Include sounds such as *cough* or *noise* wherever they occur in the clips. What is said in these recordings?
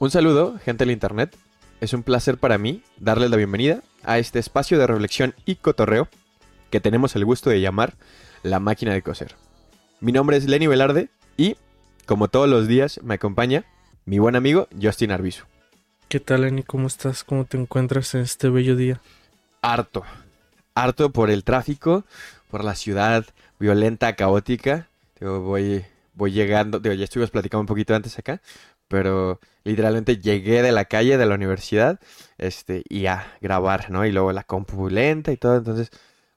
Un saludo, gente del internet. Es un placer para mí darles la bienvenida a este espacio de reflexión y cotorreo que tenemos el gusto de llamar La Máquina de Coser. Mi nombre es Lenny Velarde y, como todos los días, me acompaña mi buen amigo Justin Arbizu. ¿Qué tal, Lenny? ¿Cómo estás? ¿Cómo te encuentras en este bello día? Harto. Harto por el tráfico, por la ciudad violenta, caótica. Digo, voy, voy llegando, digo, ya estuvimos platicando un poquito antes acá, pero literalmente llegué de la calle de la universidad este, y a grabar, ¿no? Y luego la compu lenta y todo, entonces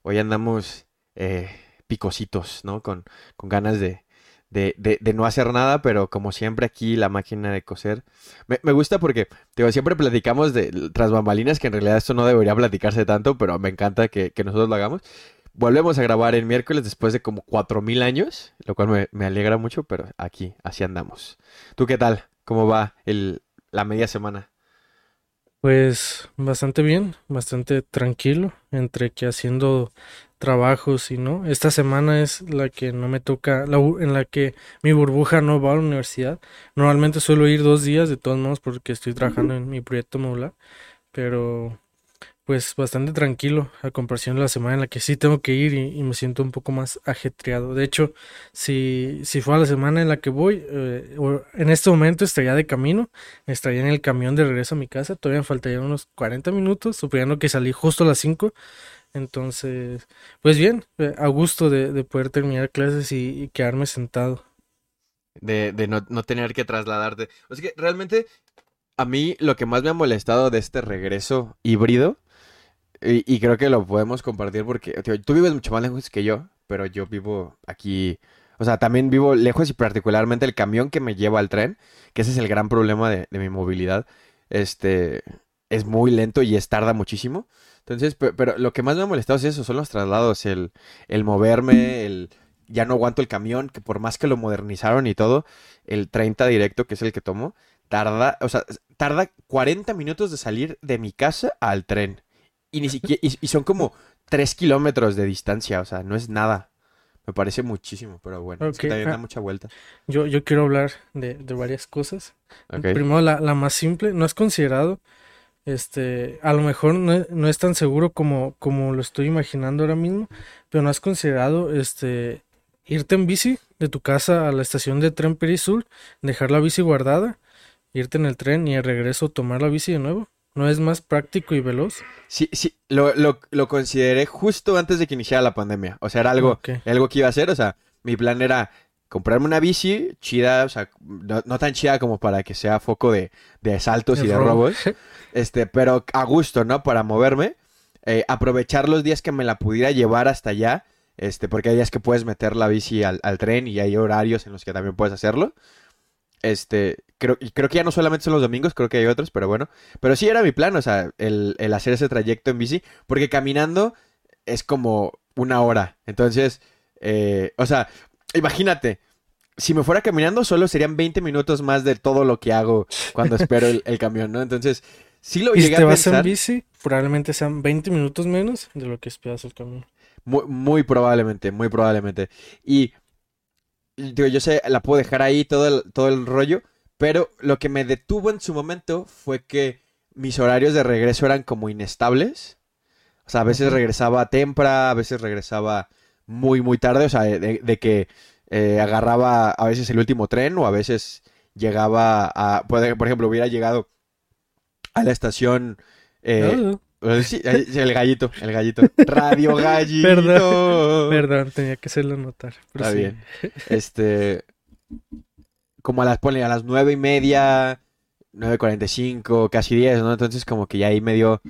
hoy andamos eh, picositos, ¿no? Con, con ganas de, de, de, de, no hacer nada, pero como siempre aquí la máquina de coser. Me, me gusta porque, digo, siempre platicamos de tras bambalinas, que en realidad esto no debería platicarse tanto, pero me encanta que, que nosotros lo hagamos. Volvemos a grabar el miércoles después de como 4000 años, lo cual me, me, alegra mucho, pero aquí, así andamos. ¿Tú qué tal? ¿Cómo va el, la media semana? Pues bastante bien, bastante tranquilo, entre que haciendo trabajos y no. Esta semana es la que no me toca, la, en la que mi burbuja no va a la universidad. Normalmente suelo ir dos días, de todos modos, porque estoy trabajando en mi proyecto modular, pero pues bastante tranquilo a comparación de la semana en la que sí tengo que ir y, me siento un poco más ajetreado. De hecho, si, si fuera la semana en la que voy, eh, en este momento estaría de camino, estaría en el camión de regreso a mi casa, todavía me faltarían unos 40 minutos, suponiendo que salí justo a las 5. Entonces, pues bien, eh, a gusto de, de poder terminar clases y, y quedarme sentado. De, de no, no, tener que trasladarte. O sea que realmente a mí lo que más me ha molestado de este regreso híbrido y, creo que lo podemos compartir porque tío, tú vives mucho más lejos que yo, pero yo vivo aquí, o sea, también vivo lejos y particularmente el camión que me lleva al tren, que ese es el gran problema de, de mi movilidad, este, es muy lento y es tarda muchísimo. Entonces, pero, pero, lo que más me ha molestado es eso, son los traslados, el, el moverme, el ya no aguanto el camión, que por más que lo modernizaron y todo, el 30 directo, que es el que tomo, tarda, o sea, tarda 40 minutos de salir de mi casa al tren. Y ni siquiera, y, y, son como 3 kilómetros de distancia, o sea, no es nada. Me parece muchísimo, pero bueno, okay. es que también da mucha vuelta. Yo, yo quiero hablar de, de varias cosas. Okay. Primero, la, la, más simple, ¿no has considerado? Este, a lo mejor no, no, es tan seguro como, como lo estoy imaginando ahora mismo, pero no has considerado este irte en bici de tu casa a la estación de tren Perisur, dejar la bici guardada, irte en el tren y al regreso tomar la bici de nuevo. ¿No es más práctico y veloz? Sí, sí, lo, lo, lo consideré justo antes de que iniciara la pandemia. O sea, era algo, okay. algo que iba a hacer. O sea, mi plan era comprarme una bici chida, o sea, no, no tan chida como para que sea foco de, de asaltos y de robo. robos. *laughs* Este, pero a gusto, ¿no? Para moverme. Eh, aprovechar los días que me la pudiera llevar hasta allá. Este, porque hay días que puedes meter la bici al, al tren y hay horarios en los que también puedes hacerlo. Este, creo, y creo que ya no solamente son los domingos, creo que hay otros, pero bueno. Pero sí era mi plan, o sea, el, el hacer ese trayecto en bici, porque caminando es como una hora. Entonces, eh, o sea, imagínate, si me fuera caminando solo serían 20 minutos más de todo lo que hago cuando espero el, el camión, ¿no? Entonces, sí lo *laughs* ¿Y llegué si te a vas pensar. en bici, probablemente sean 20 minutos menos de lo que esperas el camión. Muy, muy probablemente, muy probablemente. Y digo, yo sé, la puedo dejar ahí todo el, todo el rollo, pero lo que me detuvo en su momento fue que mis horarios de regreso eran como inestables. O sea, a veces regresaba temprano, a veces regresaba muy, muy tarde, o sea, de, de que eh, agarraba a veces el último tren o a veces llegaba a, por ejemplo, hubiera llegado a la estación... Eh, oh. Sí, el gallito, el gallito. Radio *laughs* Gallito. Perdón, perdón, tenía que hacerlo notar. Está sí. bien. *laughs* Este, como a las, ponle, a las nueve y media, nueve cuarenta y cinco, casi diez, ¿no? Entonces como que ya ahí me dio...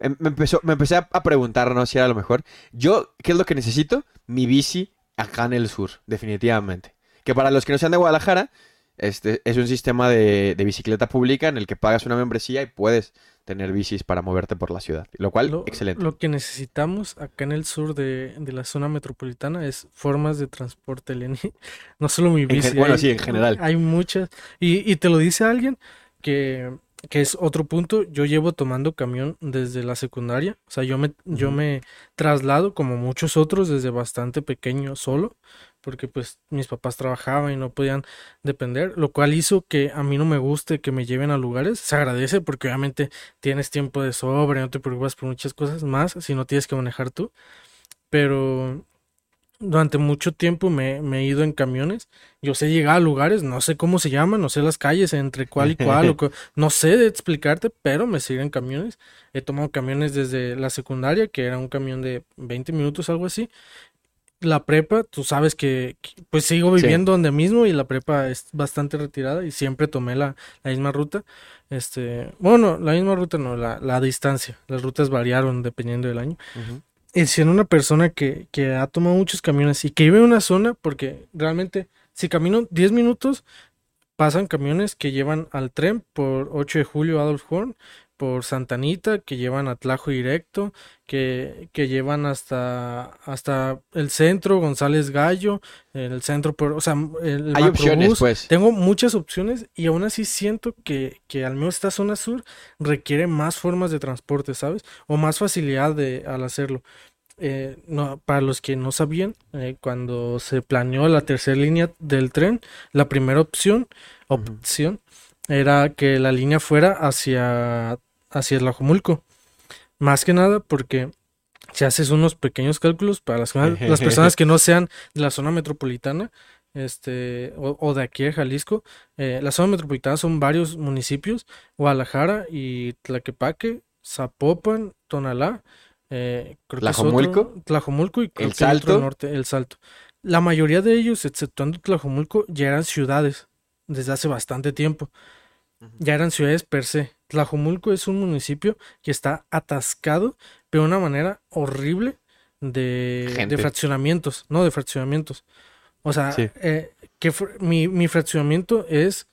em, Me, empezó, me empecé a, a preguntar, ¿no? Si era lo mejor. Yo, ¿qué es lo que necesito? Mi bici acá en el sur, definitivamente. Que para los que no sean de Guadalajara, este es un sistema de, de, bicicleta pública en el que pagas una membresía y puedes tener bicis para moverte por la ciudad. Lo cual, lo, excelente. Lo que necesitamos acá en el sur de, de, la zona metropolitana es formas de transporte, Lenny. *laughs* No solo mi bici. En, bueno, hay, sí, en general. Hay muchas. Y, y te lo dice alguien que que es otro punto, yo llevo tomando camión desde la secundaria, o sea, yo me, uh -huh. yo me traslado como muchos otros desde bastante pequeño solo, porque pues mis papás trabajaban y no podían depender, lo cual hizo que a mí no me guste que me lleven a lugares. Se agradece porque obviamente tienes tiempo de sobra, no te preocupas por muchas cosas más si no tienes que manejar tú. Pero durante mucho tiempo me, he ido en camiones. Yo sé llegar a lugares, no sé cómo se llaman, no sé las calles entre cuál y cuál, *laughs* no sé de explicarte, pero me siguen en camiones. He tomado camiones desde la secundaria, que era un camión de 20 minutos, algo así. La prepa, tú sabes que, pues sigo viviendo donde mismo y la prepa es bastante retirada y siempre tomé la, misma ruta. Este, bueno, la misma ruta no, la, la distancia. Las rutas variaron dependiendo del año siendo una persona que, que, ha tomado muchos camiones y que vive en una zona, porque realmente si camino 10 minutos, pasan camiones que llevan al tren por 8 de julio Adolf Horn, por Santanita, que llevan a Tlajo directo, que, que llevan hasta, hasta el centro, González Gallo, el centro, por, o sea, el Hay opciones, pues. Tengo muchas opciones y aún así siento que, que al menos esta zona sur requiere más formas de transporte, ¿sabes? O más facilidad de, al hacerlo. Eh, no, para los que no sabían, eh, cuando se planeó la tercera línea del tren, la primera opción, opción era que la línea fuera hacia hacia el Ajomulco. Más que nada porque si haces unos pequeños cálculos para las, *laughs* las personas que no sean de la zona metropolitana, este, o, de aquí de Jalisco, eh, la zona metropolitana son varios municipios, Guadalajara y Tlaquepaque, Zapopan, Tonalá, eh, Tlajomulco, Tlajomulco y el Salto. norte, el Salto. La mayoría de ellos, exceptuando Tlajomulco, ya eran ciudades desde hace bastante tiempo. Ya eran ciudades per se. Tlajomulco es un municipio que está atascado de una manera horrible de, de fraccionamientos, no de fraccionamientos. O sea, eh, que mi, mi fraccionamiento es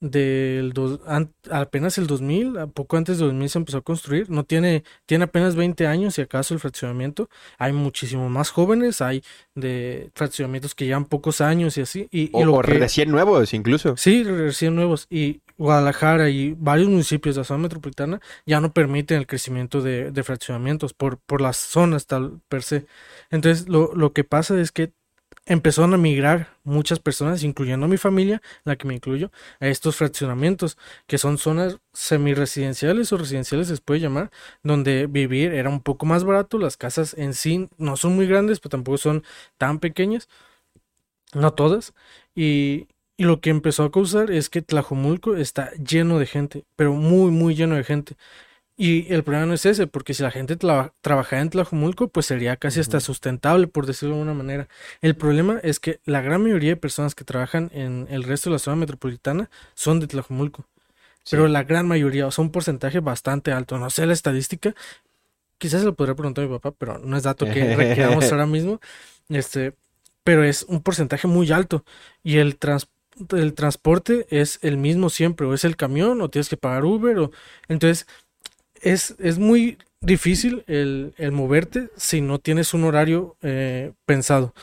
del apenas el 2000, poco antes del 2000 se empezó a construir, no tiene, tiene apenas 20 años y acaso el fraccionamiento, hay muchísimo más jóvenes, hay de fraccionamientos que llevan pocos años y así. Y, o, recién nuevos incluso. Sí, recién nuevos. Y Guadalajara y varios municipios de la zona metropolitana ya no permiten el crecimiento de, de fraccionamientos por, por las zonas tal per se. Entonces lo, lo que pasa es que empezaron a migrar muchas personas, incluyendo a mi familia, la que me incluyo, a estos fraccionamientos, que son zonas semi-residenciales o residenciales se puede llamar, donde vivir era un poco más barato, las casas en sí no son muy grandes, pero tampoco son tan pequeñas, no todas, y, y lo que empezó a causar es que Tlajomulco está lleno de gente, pero muy, muy lleno de gente. Y el problema no es ese, porque si la gente trabajara en Tlajumulco, pues sería casi hasta sustentable, por decirlo de alguna manera. El problema es que la gran mayoría de personas que trabajan en el resto de la zona metropolitana son de Tlajumulco. Pero la gran mayoría, o sea, un porcentaje bastante alto. No sé la estadística, quizás se lo podría preguntar a mi papá, pero no es dato que *laughs* requeramos ahora mismo. Este, pero es un porcentaje muy alto. Y el el transporte es el mismo siempre, o es el camión, o tienes que pagar Uber, o entonces es, es muy difícil el, el, moverte si no tienes un horario eh, pensado.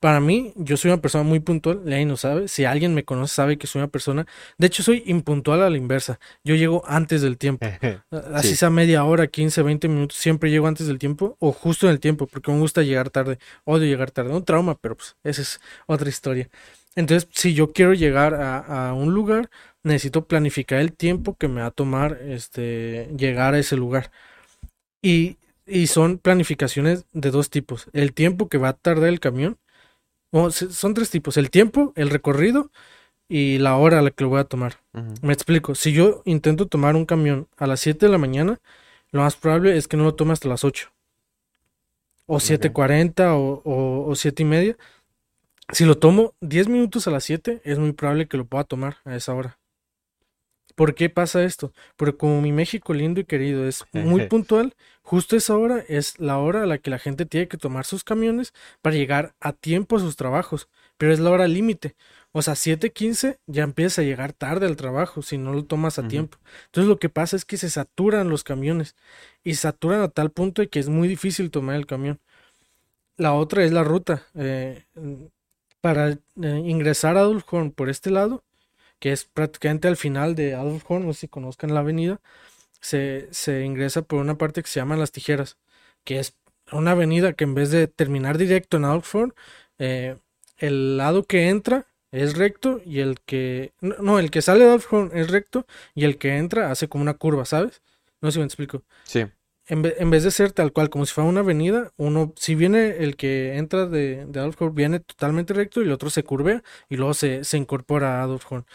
Para mí, yo soy una persona muy puntual, Ley no sabe, si alguien me conoce sabe que soy una persona, de hecho soy impuntual a la inversa, yo llego antes del tiempo, *laughs* así sea media hora, 15, 20 minutos, siempre llego antes del tiempo o justo en el tiempo, porque me gusta llegar tarde, odio llegar tarde, un trauma, pero pues esa es otra historia. Entonces, si yo quiero llegar a, a un lugar, necesito planificar el tiempo que me va a tomar este, llegar a ese lugar. Y, y son planificaciones de dos tipos. El tiempo que va a tardar el camión. son tres tipos. El tiempo, el recorrido y la hora a la que lo voy a tomar. Me explico. Si yo intento tomar un camión a las 7 de la mañana, lo más probable es que no lo tome hasta las 8. O 7.40 o, o, o 7 y media. Si lo tomo 10 minutos a las 7, es muy probable que lo pueda tomar a esa hora. ¿Por qué pasa esto? Porque como mi México lindo y querido es muy *laughs* puntual, justo esa hora es la hora a la que la gente tiene que tomar sus camiones para llegar a tiempo a sus trabajos, pero es la hora límite. O sea, 7:15 ya empieza a llegar tarde al trabajo si no lo tomas a tiempo. Entonces lo que pasa es que se saturan los camiones y saturan a tal punto de que es muy difícil tomar el camión. La otra es la ruta. Eh, para eh, ingresar a Dulhorn por este lado, que es prácticamente al final de Adolf Horn, no sé si conozcan la avenida, se, se ingresa por una parte que se llama Las Tijeras, que es una avenida que en vez de terminar directo en Adolf Horn, eh, el lado que entra es recto y el que... No, el que sale de Alfred es recto y el que entra hace como una curva, ¿sabes? No sé si me explico. Sí. En, vez de ser tal cual como si fuera una avenida, uno, si viene el que entra de, de viene totalmente recto y el otro se curvea y luego se, se incorpora a Adolfhorn.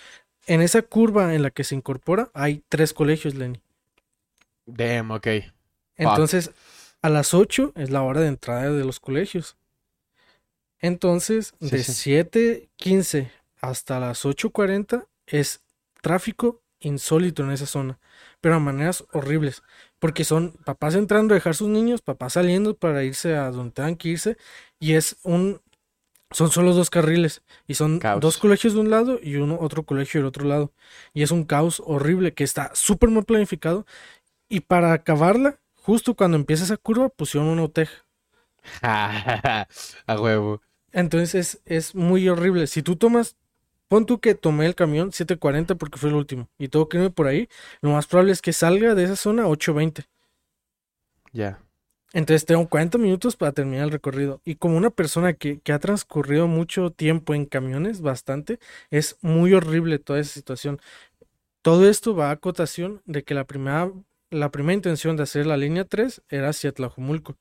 En esa curva en la que se incorpora hay tres colegios, Lenny. Damn, ok. Entonces, a las 8 es la hora de entrada de los colegios. Entonces, de 7.15 hasta las 8.40 es tráfico insólito en esa zona, pero a maneras horribles, porque son papás entrando a dejar sus niños, papás saliendo para irse a donde tengan que irse, y es un, son solo dos carriles, y son dos colegios de un lado y uno, otro colegio del otro lado, y es un caos horrible que está súper mal planificado, y para acabarla, justo cuando empieza esa curva, pusieron una oteja. *laughs* a huevo. Entonces es, es muy horrible. Si tú tomas, pon tú que tomé el camión 7.40 porque fue el último y tengo que irme por ahí, lo más probable es que salga de esa zona 8.20. Ya. Entonces tengo 40 minutos para terminar el recorrido. Y como una persona que, que, ha transcurrido mucho tiempo en camiones, bastante, es muy horrible toda esa situación. Todo esto va a acotación de que la primera, la primera intención de hacer la línea 3 era hacia Tlajumulco.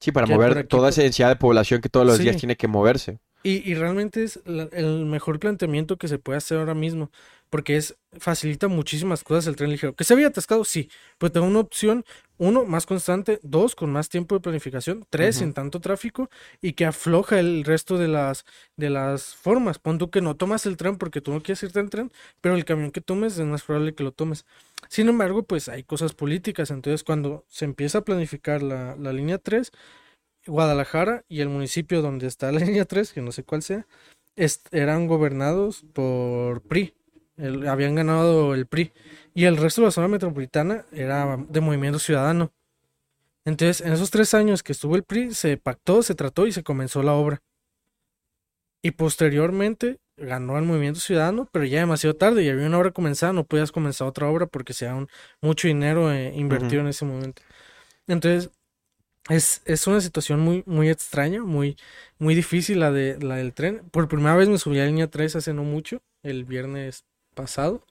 Sí, para mover toda esa densidad de población que todos los días tiene que moverse. Y, y realmente es el mejor planteamiento que se puede hacer ahora mismo, porque es facilita muchísimas cosas el tren ligero. Que se había atascado, sí, pero tengo una opción, uno, más constante, dos, con más tiempo de planificación, tres, sin tanto tráfico, y que afloja el resto de las, de las formas. Pon tú que no tomas el tren porque tú no quieres irte en tren, pero el camión que tomes es más probable que lo tomes. Sin embargo, pues hay cosas políticas, entonces cuando se empieza a planificar la, la línea 3, Guadalajara y el municipio donde está la *laughs* línea 3, que no sé cuál sea, eran gobernados por PRI. habían ganado el PRI. Y el resto de la zona metropolitana era de movimiento ciudadano. Entonces, en esos tres años que estuvo el PRI, se pactó, se trató y se comenzó la obra. Y posteriormente ganó el movimiento ciudadano, pero ya demasiado tarde y había una obra comenzada, no podías comenzar otra obra porque se un, mucho dinero eh, invertido en ese momento. Entonces, es, es, una situación muy, muy extraña, muy, muy difícil la, de, la del tren. Por primera vez me subí a la línea 3 hace no mucho, el viernes pasado.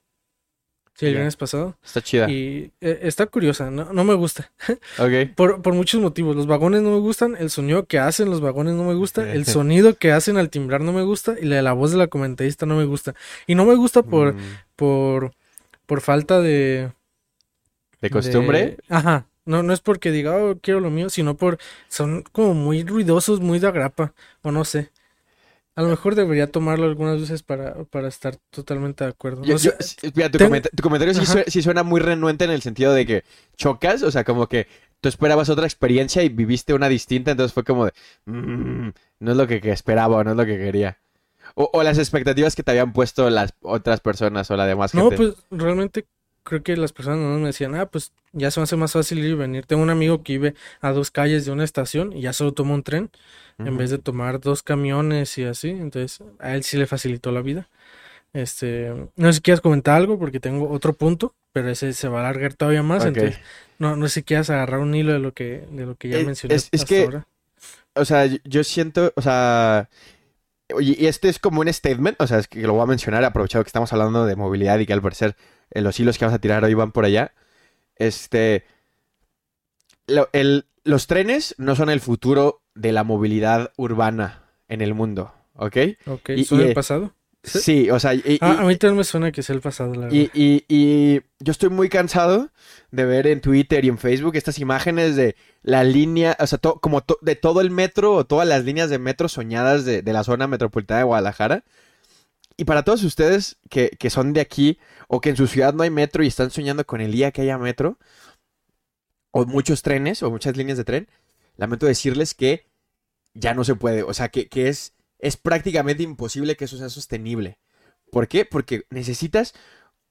Sí, el viernes pasado. Está chida. Y eh, está curiosa, no, no me gusta. *laughs* Ok. por, por, muchos motivos. Los vagones no me gustan, el sonido que hacen los vagones no me gusta, el sonido que hacen al timbrar no me gusta y la, la voz de la comentarista no me gusta. Y no me gusta por, mm. por, por falta de... ¿De costumbre? ajá. No, no es porque diga, oh, quiero lo mío, sino por. Son como muy ruidosos, muy de agrapa. O no sé. A lo mejor debería tomarlo algunas veces para, para estar totalmente de acuerdo. tu, comentario sí suena, muy renuente en el sentido de que chocas, o sea, como que tú esperabas otra experiencia y viviste una distinta, entonces fue como de, mm, no es lo que, esperaba o no es lo que quería. O, o, las expectativas que te habían puesto las otras personas o la demás gente. No, pues realmente creo que las personas no me decían, ah, pues ya se me hace más fácil ir y venir. Tengo un amigo que vive a dos calles de una estación y ya solo toma un tren en vez de tomar dos camiones y así. Entonces, a él sí le facilitó la vida. Este, no sé si quieras comentar algo porque tengo otro punto, pero ese se va a alargar todavía más. Entonces, no, no sé si quieras agarrar un hilo de lo que, de lo que ya mencioné. Es, que, o sea, yo siento, o sea, y este es como un statement, o sea, es que lo voy a mencionar, aprovechado que estamos hablando de movilidad y que al parecer los hilos que vamos a tirar hoy van por allá. Este. los trenes no son el futuro de la movilidad urbana en el mundo, ¿ok? Ok, ¿son el pasado? Sí, o sea... Ah, a mí también me suena que es el pasado, la verdad. Y, y, yo estoy muy cansado de ver en Twitter y en Facebook estas imágenes de la línea, o sea, como de todo el metro o todas las líneas de metro soñadas de, de la zona metropolitana de Guadalajara. Y para todos ustedes que, son de aquí o que en su ciudad no hay metro y están soñando con el día que haya metro, o muchos trenes o muchas líneas de tren, lamento decirles que ya no se puede. O sea, que, es, es prácticamente imposible que eso sea sostenible. ¿Por qué? Porque necesitas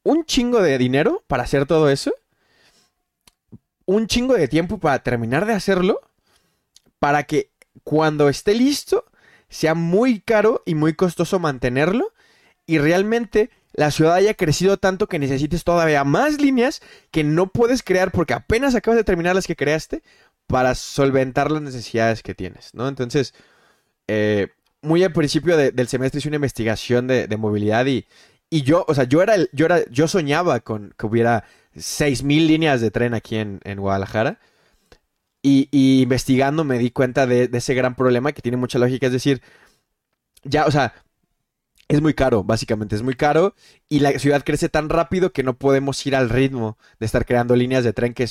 un chingo de dinero para hacer todo eso, un chingo de tiempo para terminar de hacerlo, para que cuando esté listo sea muy caro y muy costoso mantenerlo y realmente la ciudad haya crecido tanto que necesites todavía más líneas que no puedes crear porque apenas acabas de terminar las que creaste para solventar las necesidades que tienes, ¿no? Entonces, eh, muy al principio de- del semestre hice una investigación de, movilidad y, y yo, o sea, yo era, yo era, yo soñaba con que hubiera 6.000 líneas de tren aquí en, en Guadalajara. Y, investigando me di cuenta de ese gran problema que tiene mucha lógica. Es decir, ya, o sea, es muy caro, básicamente, es muy caro. Y la ciudad crece tan rápido que no podemos ir al ritmo de estar creando líneas de tren que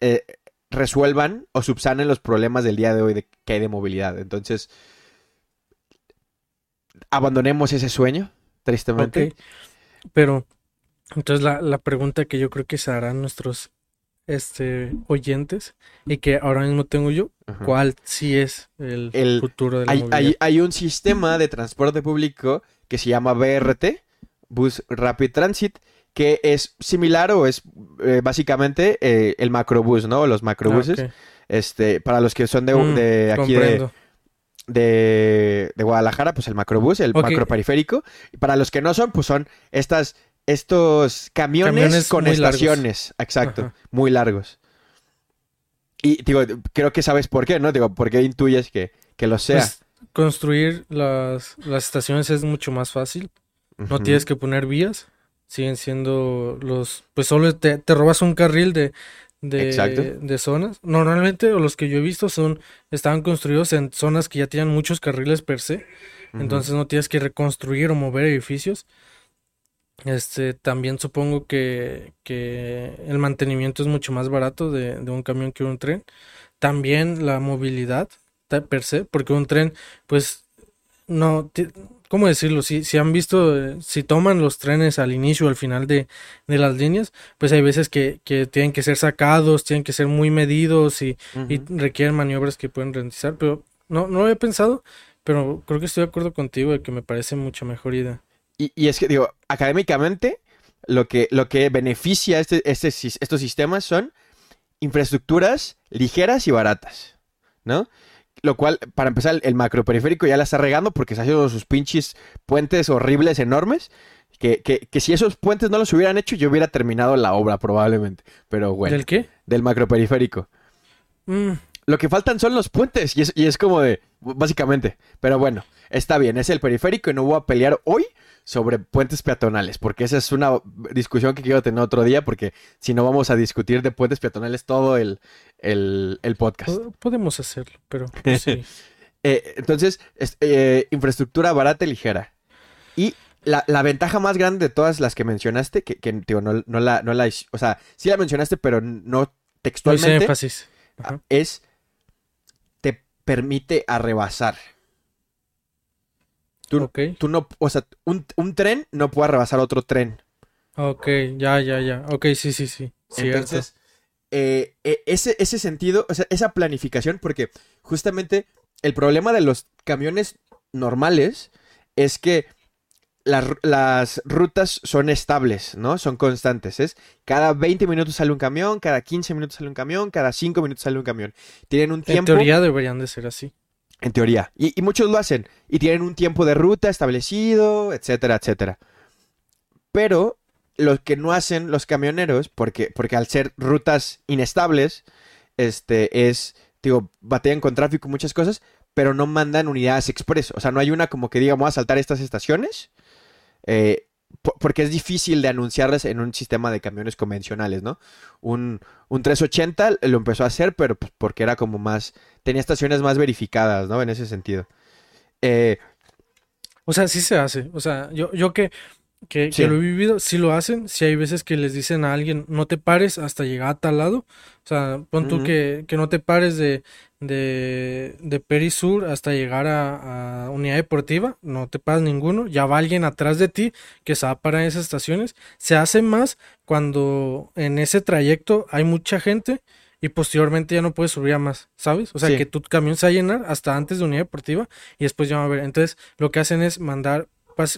eh, resuelvan o subsanen los problemas del día de hoy de, que hay de movilidad. Entonces, abandonemos ese sueño, tristemente. Pero, entonces la, la pregunta que yo creo que se harán nuestros este, oyentes y que ahora mismo tengo yo, Ajá. ¿cuál sí es el, El- futuro de la Hay, hay- hay un sistema de transporte público que se llama BRT, Bus Rapid Transit, que es similar o es eh, básicamente eh, el macrobús, ¿no? Los macrobuses. Ah. Este, para los que son de, Mm, de aquí de, de, de Guadalajara, pues el macrobús, el macroperiférico. Y para los que no son, pues son estas, estos camiones, Camiones con largos. estaciones, exacto, Ajá. muy largos. Y digo, creo que sabes por qué, ¿no? Digo, ¿por qué intuyes que, que lo sea? Pues, construir las, las estaciones es mucho más fácil. No tienes que poner vías. Siguen siendo los... Pues solo te, te robas un carril de, de, de zonas. Normalmente, o los que yo he visto son... Estaban construidos en zonas que ya tienen muchos carriles per se. Entonces no tienes que reconstruir o mover edificios. Este, también supongo que, que el mantenimiento es mucho más barato de, de un camión que un tren. También la movilidad per se, porque un tren, pues, no, ¿cómo decirlo? Si, si han visto, eh, si toman los trenes al inicio o al final de, de las líneas, pues hay veces que, que tienen que ser sacados, tienen que ser muy medidos y, y requieren maniobras que pueden realizar, pero no, no lo había pensado, pero creo que estoy de acuerdo contigo de que me parece mucho mejor idea. Y, y es que, digo, académicamente, lo que, lo que beneficia este, este estos sistemas son infraestructuras ligeras y baratas, ¿no? Lo cual, para empezar, el macroperiférico ya la está regando porque se ha hecho sus pinches puentes horribles, enormes, que, que, que si esos puentes no los hubieran hecho, yo hubiera terminado la obra probablemente. Pero bueno, ¿Del qué? del macroperiférico. Mm, Lo que faltan son los puentes y es, y es como de, básicamente. Pero bueno, está bien, es el periférico y no voy a pelear hoy sobre puentes peatonales, porque esa es una discusión que quiero tener otro día, porque si no vamos a discutir de puentes peatonales todo el, el, el podcast. po- podemos hacerlo, pero *laughs* sí. Eh, entonces, es- eh, infraestructura barata y ligera. Y la, la ventaja más grande de todas las que mencionaste, que, que, digo, no, no la, no la, o sea, sí la mencionaste, pero no No hice textualmente. énfasis. Ajá. es permite arrebasar. Tú, Ok, tú no, o sea, un, un tren no puede rebasar otro tren. ok, ya, ya, ya. Ok, sí, sí, sí. Cierto. Entonces, eh, eh, ese, ese sentido, o sea, esa planificación, porque justamente el problema de los camiones normales es que las, las rutas son estables, ¿no? Son constantes. Es cada 20 minutos sale un camión, cada 15 minutos sale un camión, cada 5 minutos sale un camión. Tienen un en tiempo. teoría deberían de ser así. En teoría. Y, y muchos lo hacen. Y tienen un tiempo de ruta establecido, etcétera, etcétera. Pero lo que no hacen los camioneros, porque, porque al ser rutas inestables, este, es, digo, batallan con tráfico y muchas cosas, pero no mandan unidades express. O sea, no hay una como que diga, vamos a saltar estas estaciones. Eh, po- porque es difícil de anunciarlas en un sistema de camiones convencionales, ¿no? Un, un 380 lo empezó a hacer, pero pues, porque era como más tenía estaciones más verificadas, ¿no? En ese sentido. Eh, O sea, sí se hace. O sea, yo, yo que, que, que Sí. lo he vivido, sí lo hacen. Sí hay veces que les dicen a alguien, no te pares hasta llegar a tal lado. O sea, pon tú Ujú. que, que no te pares de, de, de Perisur hasta llegar a, a Unidad Deportiva. No te pares ninguno. Ya va alguien atrás de ti que se va a parar en esas estaciones. Se hace más cuando en ese trayecto hay mucha gente y posteriormente ya no puedes subir a más, ¿sabes? O sea, Sí. que tu camión se va a llenar hasta antes de Unidad Deportiva y después ya va a ver. Entonces, lo que hacen es mandar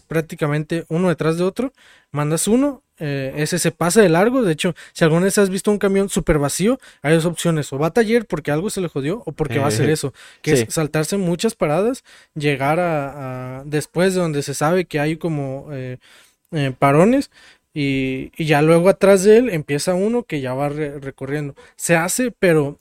prácticamente uno detrás de otro. Mandas uno, eh, ese se pasa de largo. De hecho, si alguna vez has visto un camión súper vacío, hay dos opciones: o va a taller porque algo se le jodió, o porque va a hacer eso, que Sí. es saltarse muchas paradas, llegar a, a- después de donde se sabe que hay como eh, eh, parones. Y, y ya luego atrás de él empieza uno que ya va re- recorriendo. Se hace, pero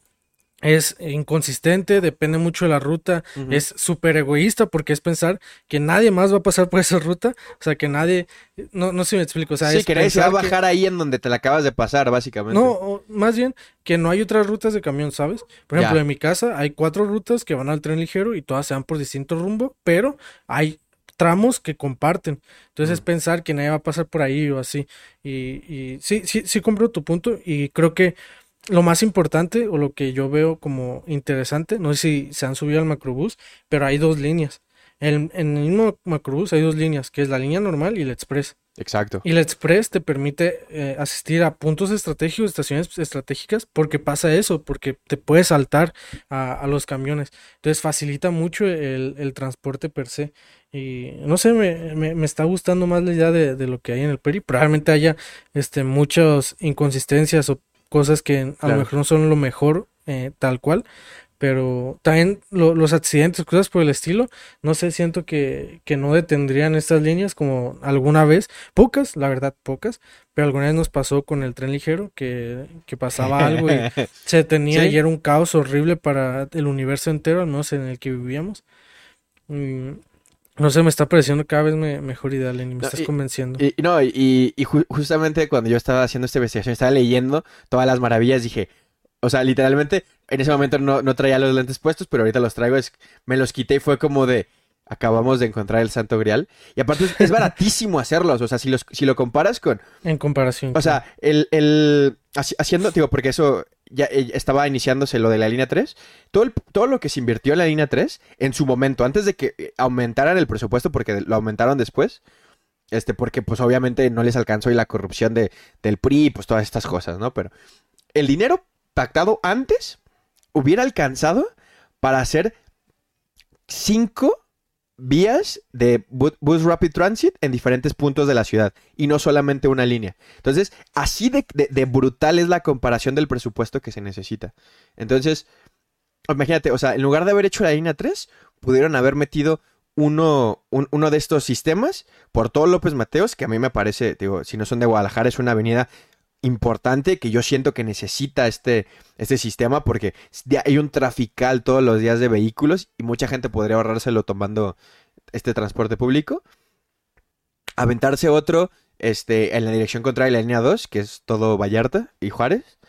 es inconsistente, depende mucho de la ruta, es súper egoísta porque es pensar que nadie más va a pasar por esa ruta, o sea, que nadie, no, no sé si me explico, o sea, sí, que nadie se va a bajar ahí en donde te la acabas de pasar, básicamente. No, más bien que no hay otras rutas de camión, ¿sabes? Por ejemplo, en mi casa hay cuatro rutas que van al tren ligero y todas se van por distinto rumbo, pero hay tramos que comparten. Entonces es pensar que nadie va a pasar por ahí o así. Y, y sí, sí, sí compro tu punto y creo que lo más importante o lo que yo veo como interesante, no sé si se han subido al macrobús, pero hay dos líneas. En, en el mismo macrobús hay dos líneas, que es la línea normal y la express. Exacto. Y la express te permite eh, asistir a puntos estratégicos, estaciones estratégicas, porque pasa eso, porque te puedes saltar a, los camiones. Entonces facilita mucho el, transporte per se. Y no sé, me, me, está gustando más la idea de, de, lo que hay en el Peri. Probablemente haya este, muchas inconsistencias o cosas que a lo mejor no son lo mejor eh, tal cual, pero también los accidentes, cosas por el estilo, no sé, siento que, que, no detendrían estas líneas como alguna vez, pocas, la verdad, pocas, pero alguna vez nos pasó con el tren ligero que, que pasaba *laughs* algo y se tenía y era un caos horrible para el universo entero, no sé, en el que vivíamos. No sé, me está pareciendo cada vez mejor idea, Lenny, me estás convenciendo. Y, no, y, justamente cuando yo estaba haciendo esta investigación, estaba leyendo todas las maravillas, dije, o sea, literalmente, en ese momento no, no traía los lentes puestos, pero ahorita los traigo, es, me los quité y fue como de, acabamos de encontrar el Santo Grial. Y aparte es, *laughs* baratísimo hacerlos, o sea, si, los, si lo comparas con... En comparación. O sea, el, el haciendo, digo, porque eso ya eh, estaba iniciándose lo de la línea 3, todo, todo lo que se invirtió en la línea 3 en su momento, antes de que eh, aumentaran el presupuesto, porque lo aumentaron después, este, porque pues obviamente no les alcanzó y la corrupción de, del PRI, pues todas estas cosas, ¿no? Pero el dinero pactado antes hubiera alcanzado para hacer cinco vías de bus rapid transit en diferentes puntos de la ciudad y no solamente una línea. Entonces, así de, brutal es la comparación del presupuesto que se necesita. Entonces, imagínate, o sea, en lugar de haber hecho la línea 3, pudieron haber metido uno, uno de estos sistemas por todo López Mateos, que a mí me parece, digo, si no son de Guadalajara, es una avenida importante que yo siento que necesita este, este sistema porque hay un trafical todos los días de vehículos y mucha gente podría ahorrárselo tomando este transporte público. Aventarse otro este, en la dirección contraria de la línea 2, que es todo Vallarta y Juárez.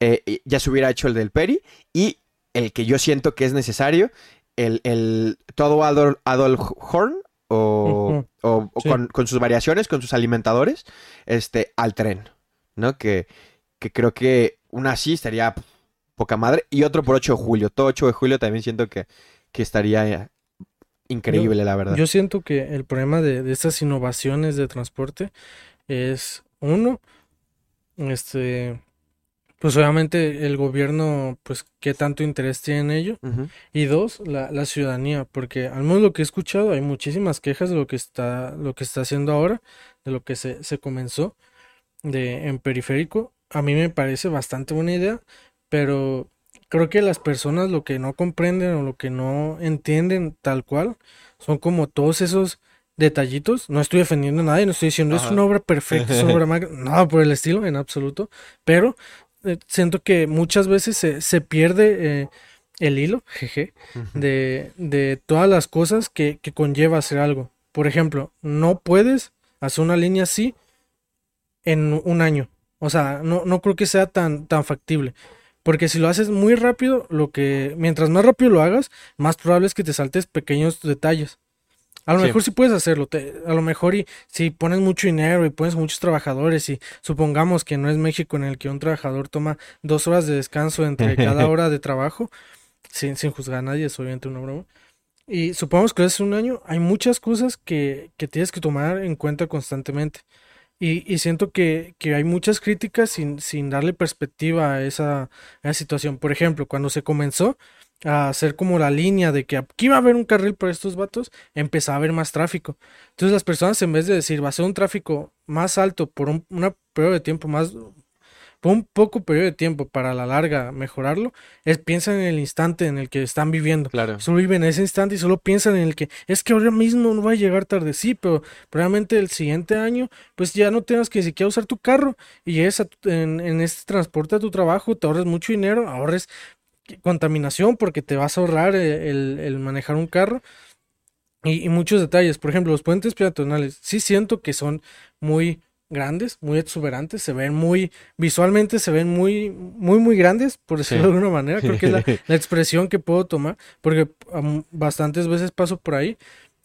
Eh, ya se hubiera hecho el del Peri. Y el que yo siento que es necesario, el, el todo Adolf, Horn o, con, con, sus variaciones, con sus alimentadores, este, al tren. ¿No? Que, que creo que una así estaría poca madre. Y otro por 8 de julio. Todo 8 de julio también siento que, que estaría increíble, la verdad. Yo siento que el problema de, de, estas innovaciones de transporte es, uno, este, pues obviamente el gobierno, pues, qué tanto interés tiene en ello. Y dos, la, la, ciudadanía, porque al menos lo que he escuchado, hay muchísimas quejas de lo que está, lo que está haciendo ahora, de lo que se, se comenzó de, en periférico, a mí me parece bastante buena idea, pero creo que las personas lo que no comprenden o lo que no entienden tal cual son como todos esos detallitos. No estoy defendiendo a nadie, no estoy diciendo es una obra perfecta, es una obra magra, *laughs* nada por el estilo, en absoluto, pero eh, siento que muchas veces se, se pierde eh, el hilo, jeje, de, de todas las cosas que, que conlleva hacer algo. Por ejemplo, no puedes hacer una línea así en un año. O sea, no, no creo que sea tan, tan factible. Porque si lo haces muy rápido, lo que mientras más rápido lo hagas, más probable es que te saltes pequeños detalles. A lo mejor sí puedes hacerlo, a lo mejor y si pones mucho dinero y pones muchos trabajadores y supongamos que no es México en el que un trabajador toma dos horas de descanso entre cada *laughs* hora de trabajo, sin, sin juzgar a nadie, es obviamente una broma. Y supongamos que es un año, hay muchas cosas que, que tienes que tomar en cuenta constantemente. Y, siento que, hay muchas críticas sin, sin darle perspectiva a esa, situación. Por ejemplo, cuando se comenzó a hacer como la línea de que aquí va a haber un carril para estos vatos, empezaba a haber más tráfico. Entonces las personas en vez de decir va a ser un tráfico más alto por un una periodo de tiempo más por un poco periodo de tiempo para la larga mejorarlo, es piensan en el instante en el que están viviendo. Claro. Solo viven en ese instante y solo piensan en el que es que ahora mismo no va a llegar tarde, sí, pero probablemente el siguiente año, pues ya no tengas que ni siquiera usar tu carro y es en, en este transporte a tu trabajo, te ahorres mucho dinero, ahorres contaminación porque te vas a ahorrar eh, el, manejar un carro. Y, y, muchos detalles, por ejemplo, los puentes peatonales, sí siento que son muy grandes, muy exuberantes, se ven muy, visualmente se ven muy, muy, muy grandes, por decirlo de alguna manera, creo que es la, *laughs* la expresión que puedo tomar, porque bastantes veces paso por ahí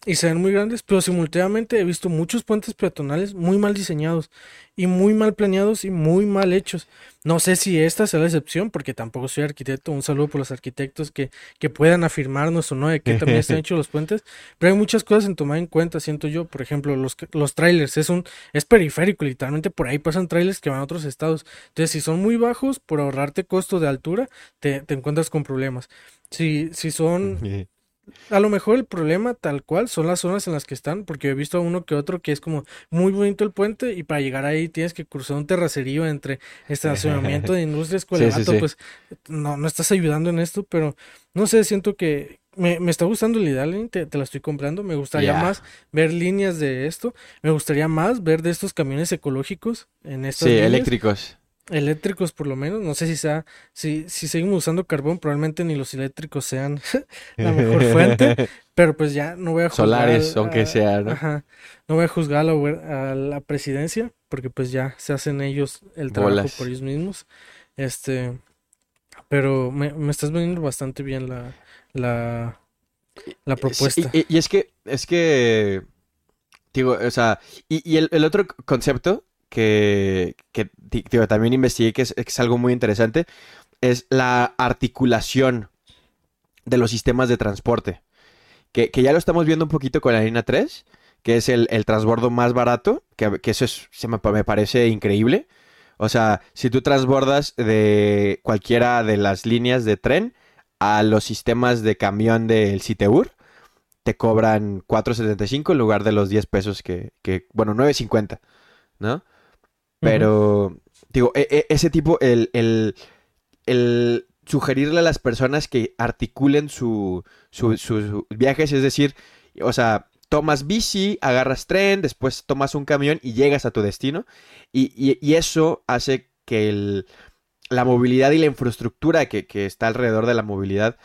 y se ven muy grandes, pero simultáneamente he visto muchos puentes peatonales muy mal diseñados y muy mal planeados y muy mal hechos. No sé si esta sea la excepción, porque tampoco soy arquitecto. Un saludo por los arquitectos que, que puedan afirmarnos o no de que también están *laughs* hechos los puentes. Pero hay muchas cosas en tomar en cuenta, siento yo. Por ejemplo, los, los trailers. Es un es periférico, literalmente por ahí pasan trailers que van a otros estados. Entonces, si son muy bajos, por ahorrarte costo de altura, te, te encuentras con problemas. Si, si son a lo mejor el problema tal cual son las zonas en las que están, porque he visto uno que otro que es como muy bonito el puente y para llegar ahí tienes que cruzar un terracerío entre estacionamiento de *laughs* industrias con pues no, no estás ayudando en esto, pero no sé, siento que me, me está gustando el ideal, te, te, la estoy comprando, me gustaría más ver líneas de esto, me gustaría más ver de estos camiones ecológicos en estas Sí, eléctricos eléctricos por lo menos. No sé si sea, si, si seguimos usando carbón, probablemente ni los eléctricos sean *laughs* la mejor *laughs* fuente. pero pues ya no voy a juzgar. Solares, aunque sea, ¿no? Ajá, no voy a juzgar a la, presidencia, porque pues ya se hacen ellos el trabajo por ellos mismos. Este, pero me, me estás vendiendo bastante bien la, la, la propuesta. Y, es que, es que, digo, o sea, y, y el, el otro concepto que, también investigué que es, algo muy interesante, es la articulación de los sistemas de transporte. Que, ya lo estamos viendo un poquito con la línea 3, que es el, transbordo más barato, que, eso es, se me, parece increíble. O sea, si tú transbordas de cualquiera de las líneas de tren a los sistemas de camión del Citeur, te cobran 4.75 en lugar de los 10 pesos que, que bueno, 9.50, ¿no? Pero, digo, e, e, ese tipo, el, el, el, sugerirle a las personas que articulen sus su, viajes, es decir, o sea, tomas bici, agarras tren, después tomas un camión y llegas a tu destino. Y, y, eso hace que el, la movilidad y la infraestructura que, que, está alrededor de la movilidad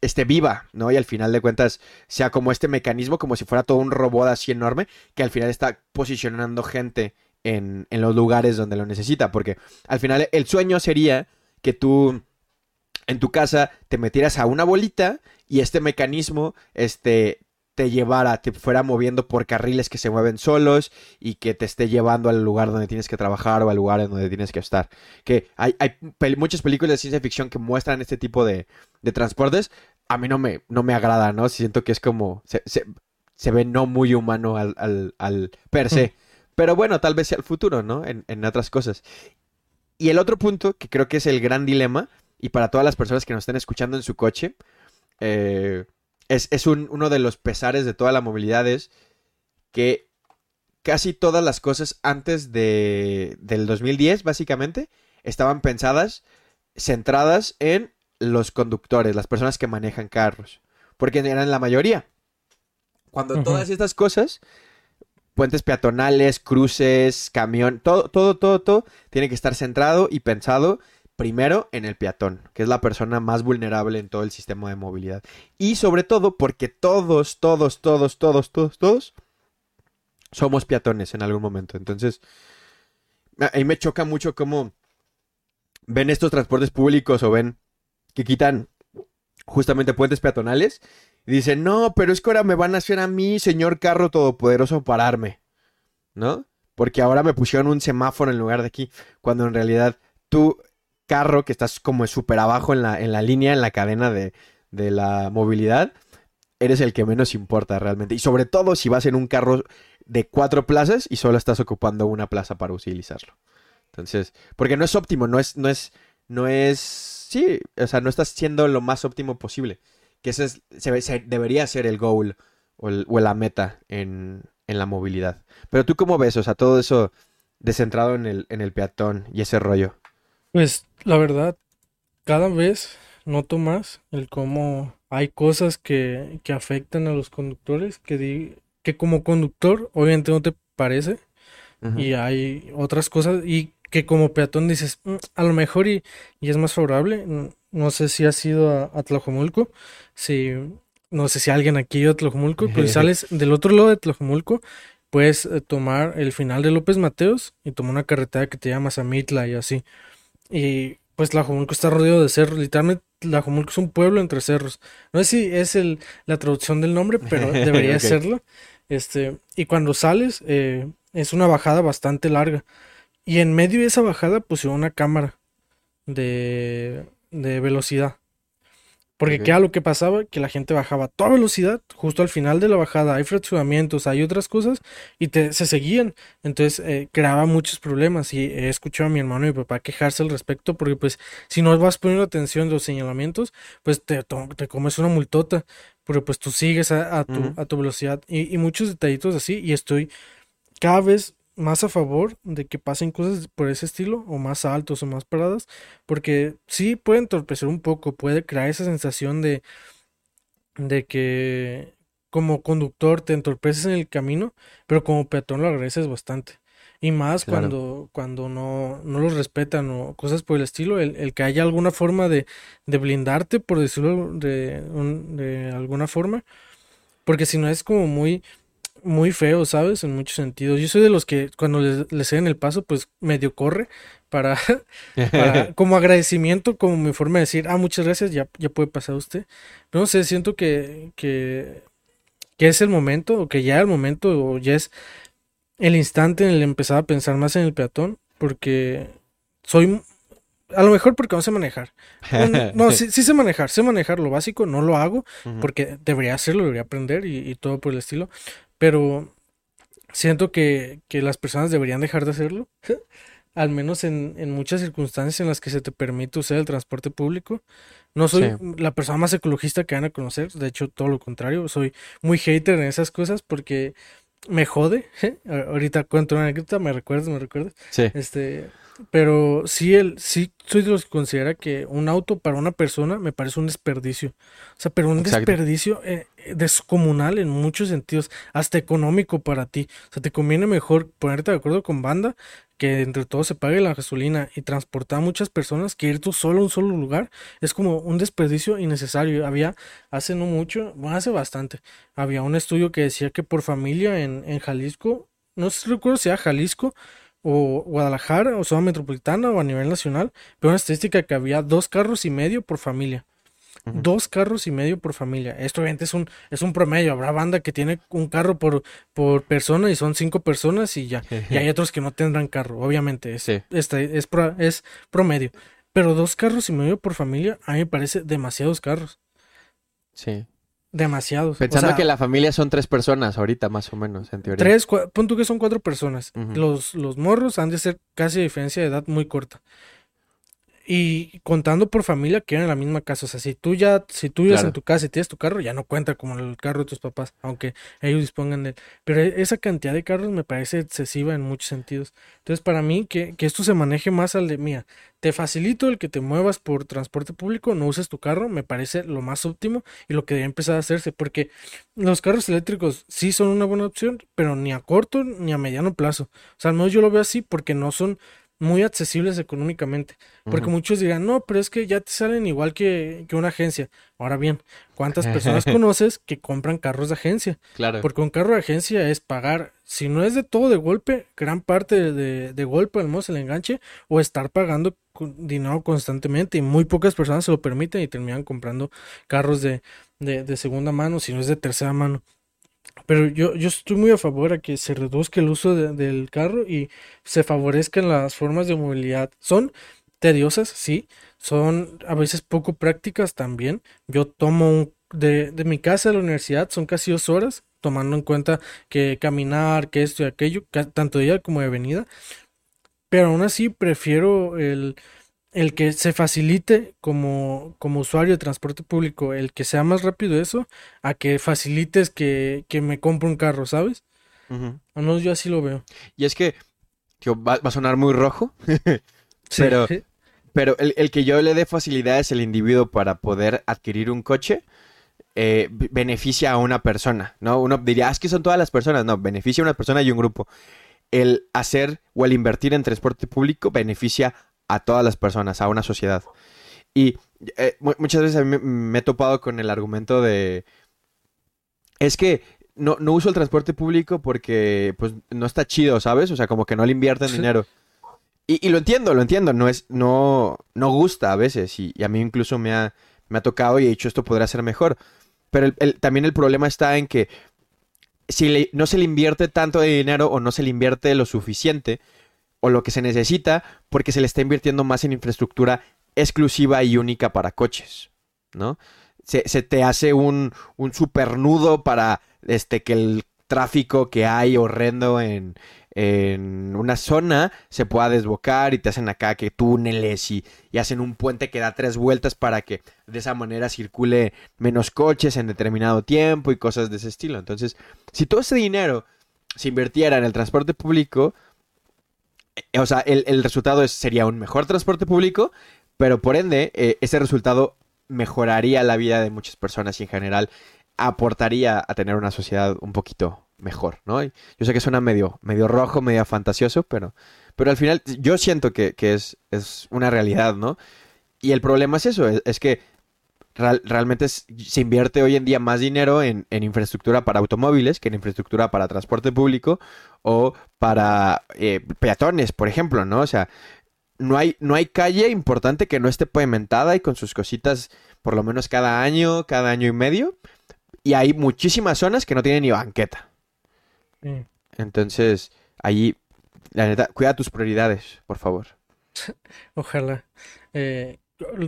esté viva, ¿no? Y al final de cuentas sea como este mecanismo, como si fuera todo un robot así enorme, que al final está posicionando gente en, los lugares donde lo necesita. Porque al final el sueño sería que tú en tu casa te metieras a una bolita y este mecanismo este, te llevara, te fuera moviendo por carriles que se mueven solos y que te esté llevando al lugar donde tienes que trabajar o al lugar en donde tienes que estar. Que hay, hay muchas películas de ciencia ficción que muestran este tipo de, de transportes. A mí no me, no me agrada, ¿no? Siento que es como... Se, se, ve no muy humano al, al, al per se. Mm. Pero bueno, tal vez sea el futuro, ¿no? En, otras cosas. Y el otro punto, que creo que es el gran dilema, y para todas las personas que nos estén escuchando en su coche, eh, es, uno de los pesares de toda la movilidad, es que casi todas las cosas antes de, del 2010, básicamente, estaban pensadas, centradas en los conductores, las personas que manejan carros, porque eran la mayoría. Cuando todas estas cosas puentes peatonales, cruces, camión, todo, todo, todo, todo tiene que estar centrado y pensado primero en el peatón, que es la persona más vulnerable en todo el sistema de movilidad. Y sobre todo porque todos, todos, todos, todos, todos, todos somos peatones en algún momento. Entonces, ahí me choca mucho cómo ven estos transportes públicos o ven que quitan justamente puentes peatonales y dicen, no, pero es que ahora me van a hacer a mí, señor carro todopoderoso, pararme. ¿No? Porque ahora me pusieron un semáforo en lugar de aquí. Cuando en realidad tú, carro, que estás como súper abajo en la, en la línea, en la cadena de, de la movilidad, eres el que menos importa realmente. Y sobre todo si vas en un carro de cuatro plazas y solo estás ocupando una plaza para utilizarlo. Entonces, porque no es óptimo, no es, no es, no es, sí, o sea, no estás siendo lo más óptimo posible que ese se, debería ser el goal o, la meta en, la movilidad. Pero tú cómo ves, o sea, todo eso descentrado en el, en el peatón y ese rollo. Pues la verdad, cada vez noto más el cómo hay cosas que, que afectan a los conductores que, que como conductor obviamente no te parece y hay otras cosas y que como peatón dices mm, a lo mejor y, y, es más favorable no sé si has ido a, a Tlajomulco, si, no sé si alguien aquí ha ido a Tlajomulco, pero si sales del otro lado de Tlajomulco, puedes eh, tomar el final de López Mateos y tomar una carretera que te llama Samitla y así. Y pues Tlajomulco está rodeado de cerros, literalmente Tlajomulco es un pueblo entre cerros. No sé si es el, la traducción del nombre, pero *laughs* debería serlo. Este, y cuando sales, eh, es una bajada bastante larga. Y en medio de esa bajada pusieron una cámara de, de velocidad. Porque. ¿qué era lo que pasaba? Que la gente bajaba a toda velocidad, justo al final de la bajada hay fraccionamientos, hay otras cosas, y te, se seguían. Entonces eh, creaba muchos problemas. Y he escuchado a mi hermano y mi papá quejarse al respecto, porque pues si no vas poniendo atención a los señalamientos, pues te, te comes una multota, porque pues tú sigues a, a tu, a tu velocidad. Y, y muchos detallitos así, y estoy cada vez más a favor de que pasen cosas por ese estilo, o más altos o más paradas, porque sí puede entorpecer un poco, puede crear esa sensación de, de que como conductor te entorpeces en el camino, pero como peatón lo agradeces bastante. Y más Claro. cuando, cuando no, no los respetan o cosas por el estilo, el, el que haya alguna forma de, de blindarte, por decirlo de, un- de alguna forma, porque si no es como muy, muy feo, ¿sabes? En muchos sentidos. Yo soy de los que cuando les, les ceden el paso, pues medio corre para, *laughs* para- como agradecimiento, como mi forma de decir, ah, muchas gracias, ya, ya puede pasar usted. Pero no sé, siento que, que, que es el momento, o que ya el momento, o ya es el instante en el empezar a pensar más en el peatón, porque soy, a lo mejor porque no sé manejar. No, sí, sí sé manejar, sé manejar lo básico, no lo hago, *laughs* porque debería hacerlo, debería aprender y, y todo por el estilo, pero siento que, que las personas deberían dejar de hacerlo, *laughs* al menos en, en muchas circunstancias en las que se te permite usar el transporte público. No soy Sí. la persona más ecologista que van a conocer, de hecho todo lo contrario, soy muy hater en esas cosas porque me jode. *laughs* Ahorita cuento una anécdota, me recuerdas, me recuerdas. Sí. Este, pero sí, el, sí soy de los que considera que un auto para una persona me parece un desperdicio. O sea, pero un Exacto. desperdicio eh, descomunal en muchos sentidos, hasta económico para ti. O sea, te conviene mejor ponerte de acuerdo con banda, que entre todos se pague la gasolina y transportar a muchas personas que ir tú solo a un solo lugar es como un desperdicio innecesario. Había hace no mucho, hace bastante, había un estudio que decía que por familia en, en Jalisco, no sé, recuerdo si era Jalisco o Guadalajara o zona metropolitana o a nivel nacional, pero una estadística que había dos carros y medio por familia. Dos carros y medio por familia. Esto obviamente es un, es un promedio. Habrá banda que tiene un carro por, por persona y son cinco personas y ya. Y hay *laughs* otros que no tendrán carro, obviamente. Es, Sí. es, pro- es promedio. Pero dos carros y medio por familia, a mí me parece demasiados carros. Sí. Demasiados. O Pensando sea, que la familia son tres personas ahorita, más o menos, en teoría. Tres, tú que son cuatro personas. Los, los morros han de ser casi de diferencia de edad muy corta. Y contando por familia que eran en la misma casa. O sea, si tú ya, si tú vives Claro. en tu casa y tienes tu carro, ya no cuenta como el carro de tus papás, aunque ellos dispongan de él. Pero e- esa cantidad de carros me parece excesiva en muchos sentidos. Entonces, para mí, que, que esto se maneje más al de, mía, te facilito el que te muevas por transporte público, no uses tu carro, me parece lo más óptimo y lo que debería empezar a hacerse, porque los carros eléctricos sí son una buena opción, pero ni a corto ni a mediano plazo. O sea, al menos yo lo veo así porque no son muy accesibles económicamente. Porque muchos dirán, no, pero es que ya te salen igual que, que una agencia. Ahora bien, ¿cuántas *laughs* personas conoces que compran carros de agencia? Claro. Porque un carro de agencia es pagar, si no es de todo de golpe, gran parte de, de golpe, al menos el enganche, o estar pagando dinero constantemente. Y muy pocas personas se lo permiten y terminan comprando carros de, de, de segunda mano, si no es de tercera mano. Pero yo, yo estoy muy a favor a que se reduzca el uso de- del carro y se favorezcan las formas de movilidad. Son tediosas, sí, son a veces poco prácticas también. Yo tomo un, de, de mi casa a la universidad, son casi dos horas, tomando en cuenta que caminar, que esto y aquello, tanto de ida como de venida. Pero aún así prefiero el, el que se facilite como, como usuario de transporte público, el que sea más rápido eso, a que facilites que, que me compre un carro, ¿sabes? Ujú. Al menos yo así lo veo. Y es que, tío, va, va a sonar muy rojo, *laughs* Sí. Pero- *laughs* pero el, el que yo le dé facilidades al individuo para poder adquirir un coche eh, beneficia a una persona, ¿no? Uno diría, "Ah, es que son todas las personas. No, beneficia a una persona y un grupo. El hacer o el invertir en transporte público beneficia a todas las personas, a una sociedad. Y eh, muchas veces a mí me, he topado con el argumento de... Es que no, no uso el transporte público porque pues no está chido, ¿sabes? O sea, como que no le invierten dinero. Y, y, lo entiendo, lo entiendo, no es, no, no gusta a veces, y, a mí incluso me ha, me ha tocado y he dicho esto podría ser mejor. Pero también el problema está en que si no se le invierte tanto de dinero o no se le invierte lo suficiente o lo que se necesita, porque se le está invirtiendo más en infraestructura exclusiva y única para coches, ¿no? Se, te hace un, un supernudo para este, que el tráfico que hay horrendo en, en una zona se pueda desbocar y te hacen acá que túneles y, y, hacen un puente que da tres vueltas para que de esa manera circule menos coches en determinado tiempo y cosas de ese estilo. Entonces, si todo ese dinero se invirtiera en el transporte público, o sea, el, el resultado es, sería un mejor transporte público, pero por ende, eh, ese resultado mejoraría la vida de muchas personas y en general aportaría a tener una sociedad un poquito mejor, ¿no? yo sé que suena medio, medio rojo, medio fantasioso, pero, pero al final yo siento que, es, es, una realidad, ¿no? Y el problema es eso, es, que realmente se invierte hoy en día más dinero en, infraestructura para automóviles que en infraestructura para transporte público o para eh, peatones, por ejemplo, ¿no? O sea, no hay, no hay calle importante que no esté pavimentada y con sus cositas por lo menos cada año, cada año y medio. Y hay muchísimas zonas que no tienen ni banqueta. Entonces, ahí, la neta, cuida tus prioridades, por favor. *laughs* Ojalá. Eh,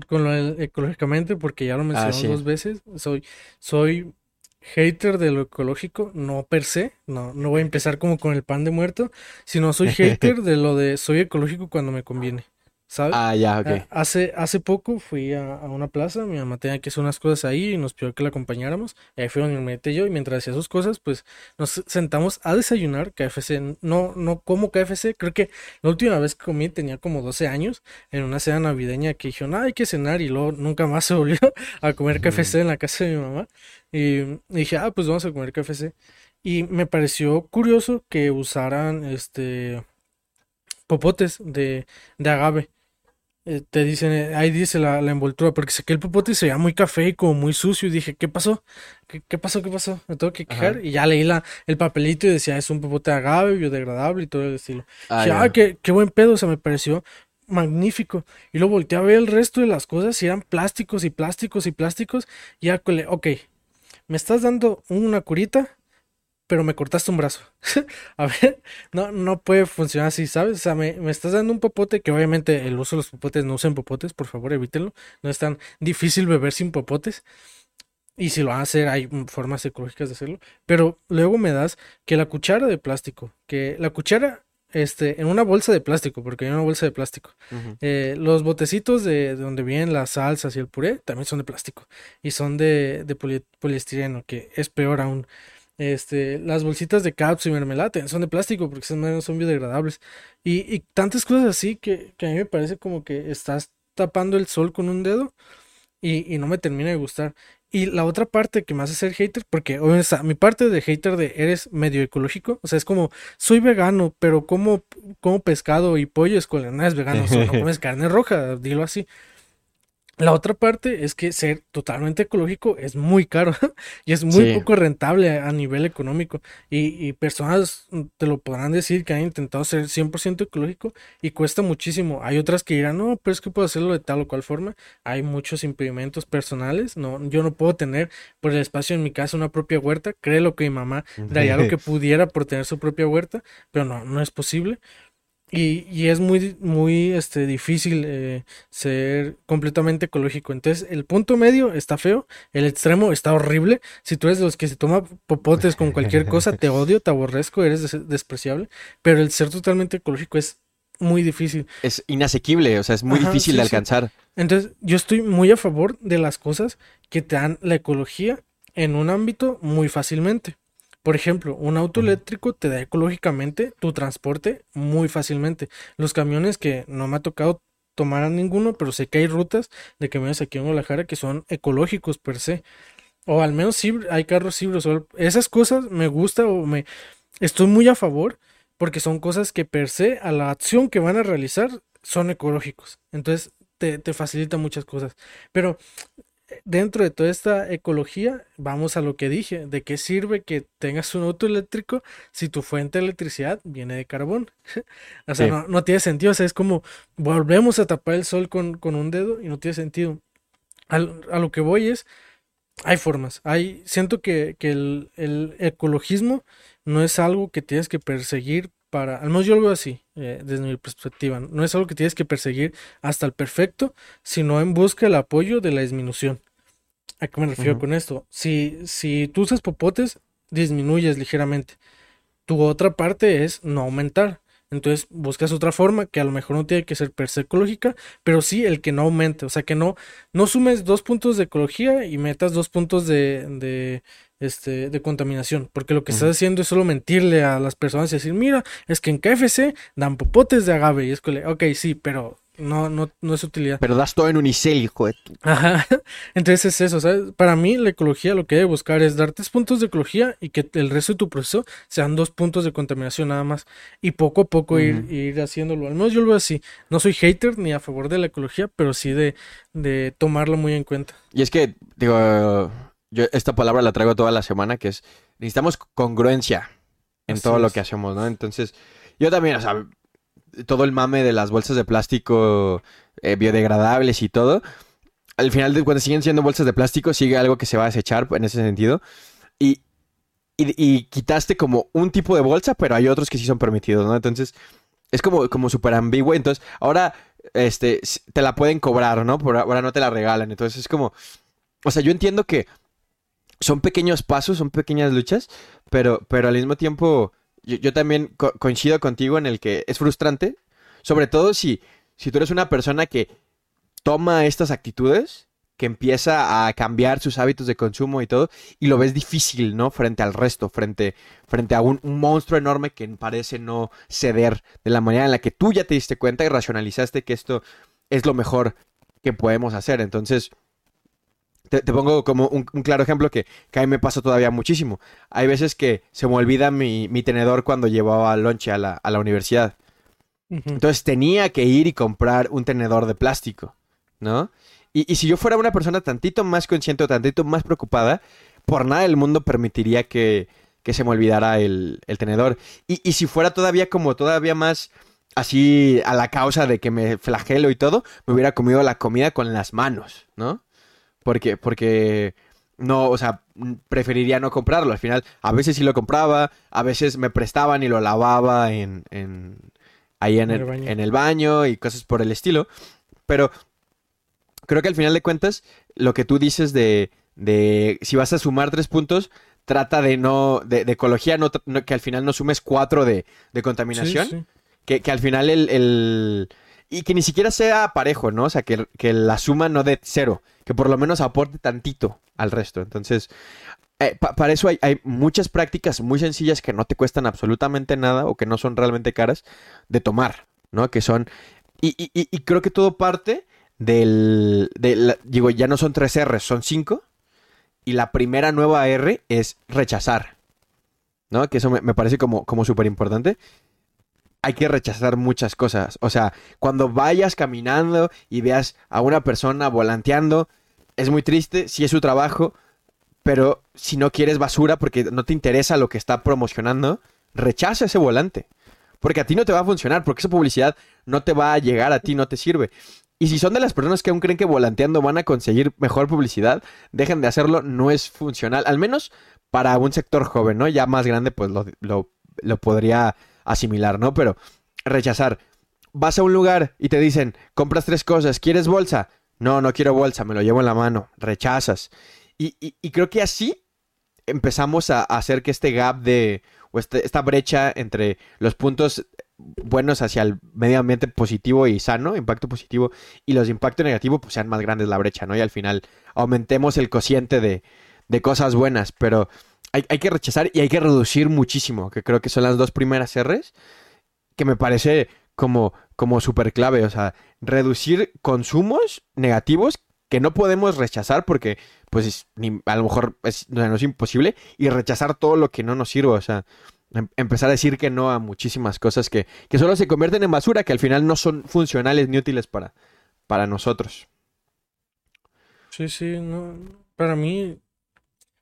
con lo ecológicamente, porque ya lo ah, mencioné dos veces, soy, soy hater de lo ecológico, no per se, no, no voy a empezar como con el pan de muerto, sino soy hater *laughs* de lo de soy ecológico cuando me conviene. ¿Sabes? Ah, ya, ok. Ah, hace, hace poco fui a, una plaza, mi mamá tenía que hacer unas cosas ahí y nos pidió que la acompañáramos. Y ahí fue donde me metí yo y mientras hacía sus cosas, pues nos sentamos a desayunar KFC. No, no como KFC, creo que la última vez que comí tenía como 12 años en una cena navideña que dijeron, ah, hay que cenar y luego nunca más se volvió *laughs* a comer KFC en la casa de mi mamá. Y dije, ah, pues vamos a comer KFC. Y me pareció curioso que usaran este popotes de, de agave. Eh, te dicen, eh, ahí dice la, envoltura, porque sé que el popote se veía muy café y como muy sucio. Y dije, ¿qué pasó? ¿Qué, pasó? ¿Qué pasó? Me tengo que quejar. Y ya leí la, el papelito y decía, es un popote agave, biodegradable y todo el estilo. Ah, dije, ah, qué, qué buen pedo, o sea, me pareció magnífico. Y luego volteé a ver el resto de las cosas y eran plásticos y plásticos y plásticos. Y ya, ok, me estás dando una curita pero me cortaste un brazo. *laughs* a ver, no, no puede funcionar así, ¿sabes? O sea, me, estás dando un popote, que obviamente el uso de los popotes no usen popotes, por favor, evítenlo. No es tan difícil beber sin popotes. Y si lo van a hacer, hay formas ecológicas de hacerlo. Pero luego me das que la cuchara de plástico, que la cuchara este, en una bolsa de plástico, porque hay una bolsa de plástico. Eh, los botecitos de, donde vienen las salsas y el puré también son de plástico. Y son de, de poliestireno, que es peor aún. Este, las bolsitas de caps y mermelada son de plástico porque son, son biodegradables. Y, y tantas cosas así que, que, a mí me parece como que estás tapando el sol con un dedo y, y no me termina de gustar. Y la otra parte que me hace ser hater, porque o sea, mi parte de hater de eres medio ecológico, o sea, es como, soy vegano, pero como, como pescado y pollo es no es vegano, o no *laughs* comes carne roja, dilo así. La otra parte es que ser totalmente ecológico es muy caro *laughs* y es muy poco rentable a, nivel económico. Y, personas te lo podrán decir que han intentado ser 100% ecológico y cuesta muchísimo. Hay otras que dirán, no, pero es que puedo hacerlo de tal o cual forma. Hay muchos impedimentos personales. No, yo no puedo tener por el espacio en mi casa una propia huerta. Creo que mi mamá daría lo que *laughs* pudiera por tener su propia huerta, pero no, no es posible. Y, y, es muy, muy este, difícil eh, ser completamente ecológico. Entonces, el punto medio está feo, el extremo está horrible. Si tú eres de los que se toma popotes con cualquier cosa, te odio, te aborrezco, eres despreciable. Pero el ser totalmente ecológico es muy difícil. Es inasequible, o sea, es muy difícil de alcanzar. Entonces, yo estoy muy a favor de las cosas que te dan la ecología en un ámbito muy fácilmente. Por ejemplo, un auto eléctrico te da ecológicamente tu transporte muy fácilmente. Los camiones que no me ha tocado tomar a ninguno, pero sé que hay rutas de camiones aquí en Guadalajara que son ecológicos per se. O al menos sí hay carros híbridos. Esas cosas me gusta o me estoy muy a favor porque son cosas que per se a la acción que van a realizar son ecológicos. Entonces te, te facilita muchas cosas. Pero dentro de toda esta ecología, vamos a lo que dije, ¿de qué sirve que tengas un auto eléctrico si tu fuente de electricidad viene de carbón? *laughs* o sea, no, tiene sentido, o sea, es como volvemos a tapar el sol con, un dedo y no tiene sentido. a lo que voy es, hay formas, hay, siento que, el, el, ecologismo no es algo que tienes que perseguir para, al menos yo lo veo así, eh, desde mi perspectiva, no es algo que tienes que perseguir hasta el perfecto, sino en busca del apoyo de la disminución. ¿A qué me refiero con esto? Si, si tú usas popotes, disminuyes ligeramente. Tu otra parte es no aumentar. Entonces buscas otra forma que a lo mejor no tiene que ser per se ecológica, pero sí el que no aumente. O sea, que no, no sumes dos puntos de ecología y metas dos puntos de, de, este, de contaminación. Porque lo que estás haciendo es solo mentirle a las personas y decir, mira, es que en KFC dan popotes de agave. Y es que, ok, sí, pero no, no, no es utilidad. Pero das todo en unicel, hijo de tu... Ajá. *laughs* Entonces es eso, ¿sabes? Para mí la ecología lo que debe buscar es dar tres puntos de ecología y que el resto de tu proceso sean dos puntos de contaminación nada más. Y poco a poco ir, ir haciéndolo. Al menos yo lo veo así. No soy hater ni a favor de la ecología, pero sí de, de tomarlo muy en cuenta. Y es que, digo, yo esta palabra la traigo toda la semana, que es, necesitamos congruencia en todo lo que hacemos, ¿no? Entonces, yo también, o sea, todo el mame de las bolsas de plástico eh, biodegradables y todo, al final de cuando siguen siendo bolsas de plástico, sigue algo que se va a desechar en ese sentido. Y, y, quitaste como un tipo de bolsa, pero hay otros que sí son permitidos, ¿no? Entonces, es como, como súper ambiguo. Entonces, ahora este, te la pueden cobrar, ¿no? Por ahora no te la regalan. Entonces, es como... O sea, yo entiendo que son pequeños pasos, son pequeñas luchas, pero, pero al mismo tiempo yo, también coincido contigo en el que es frustrante, sobre todo si, si tú eres una persona que toma estas actitudes, que empieza a cambiar sus hábitos de consumo y todo, y lo ves difícil, ¿no? Frente al resto, frente, frente a un, un, monstruo enorme que parece no ceder de la manera en la que tú ya te diste cuenta y racionalizaste que esto es lo mejor que podemos hacer. Entonces, te, pongo como un, claro ejemplo que, que, a mí me pasa todavía muchísimo. Hay veces que se me olvida mi, tenedor cuando llevaba lonche a la, a la universidad. Entonces tenía que ir y comprar un tenedor de plástico, ¿no? Y, si yo fuera una persona tantito más consciente o tantito más preocupada, por nada del mundo permitiría que, que se me olvidara el, el tenedor. Y, y, si fuera todavía como todavía más así a la causa de que me flagelo y todo, me hubiera comido la comida con las manos, ¿no? Porque, porque no, o sea, preferiría no comprarlo. Al final, a veces sí lo compraba, a veces me prestaban y lo lavaba en, en ahí en, el, en el baño y cosas por el estilo. Pero creo que al final de cuentas, lo que tú dices de, de si vas a sumar tres puntos, trata de no, de, ecología, no, que al final no sumes cuatro de, de contaminación. Que, que, al final el, y que ni siquiera sea parejo, ¿no? O sea, que, la suma no dé cero, que por lo menos aporte tantito al resto. Entonces, eh, para eso hay, muchas prácticas muy sencillas que no te cuestan absolutamente nada o que no son realmente caras de tomar, ¿no? Que son... Y, y, y creo que todo parte del... digo, ya no son tres R, son cinco. Y la primera nueva R es rechazar, ¿no? Que eso me, me parece como, como súper importante hay que rechazar muchas cosas. O sea, cuando vayas caminando y veas a una persona volanteando, es muy triste, si es su trabajo, pero si no quieres basura porque no te interesa lo que está promocionando, rechaza ese volante. Porque a ti no te va a funcionar, porque esa publicidad no te va a llegar a ti, no te sirve. Y si son de las personas que aún creen que volanteando van a conseguir mejor publicidad, dejen de hacerlo, no es funcional. Al menos para un sector joven, ¿no? Ya más grande, pues lo, lo, lo podría asimilar, ¿no? Pero rechazar. Vas a un lugar y te dicen, compras tres cosas, ¿quieres bolsa? No, no quiero bolsa, me lo llevo en la mano. Rechazas. Y, y, creo que así empezamos a, hacer que este gap de, o este, esta brecha entre los puntos buenos hacia el medio ambiente positivo y sano, impacto positivo, y los de impacto pues sean más grandes la brecha, ¿no? Y al final aumentemos el cociente de, de cosas buenas, pero hay, que rechazar y hay que reducir muchísimo, que creo que son las dos primeras R's, que me parece como, como súper clave. O sea, reducir consumos negativos que no podemos rechazar porque, pues, a lo mejor es, no, es imposible, y rechazar todo lo que no nos sirve. O sea, em, empezar a decir que no a muchísimas cosas que, que solo se convierten en basura, que al final no son funcionales ni útiles para, para nosotros. Sí, sí, no, para mí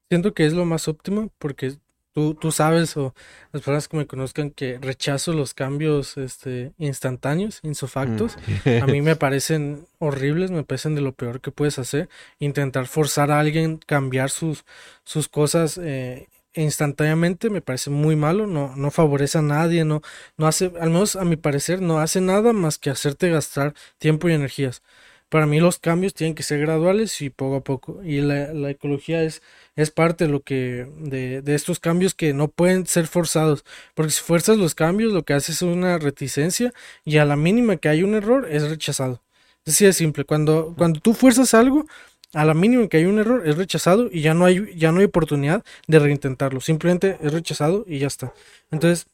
siento que es lo más óptimo porque tú, tú sabes o las personas que me conozcan que rechazo los cambios este, instantáneos, insofactos. Mm. A mí me *laughs* parecen horribles, me parecen de lo peor que puedes hacer. Intentar forzar a alguien cambiar sus, sus cosas eh, instantáneamente me parece muy malo, no, no favorece a nadie, no, no hace, al menos a mi parecer, no hace nada más que hacerte gastar tiempo y energías. Para mí los cambios tienen que ser graduales y poco a poco. Y la, la ecología es, es parte de lo que, de, de estos cambios que no pueden ser forzados. Porque si fuerzas los cambios, lo que haces es una reticencia y a la mínima que hay un error es rechazado. Así de simple. Cuando, cuando tú fuerzas algo, a la mínima que hay un error es rechazado y ya no hay, ya no hay oportunidad de reintentarlo. Simplemente es rechazado y ya está. Entonces,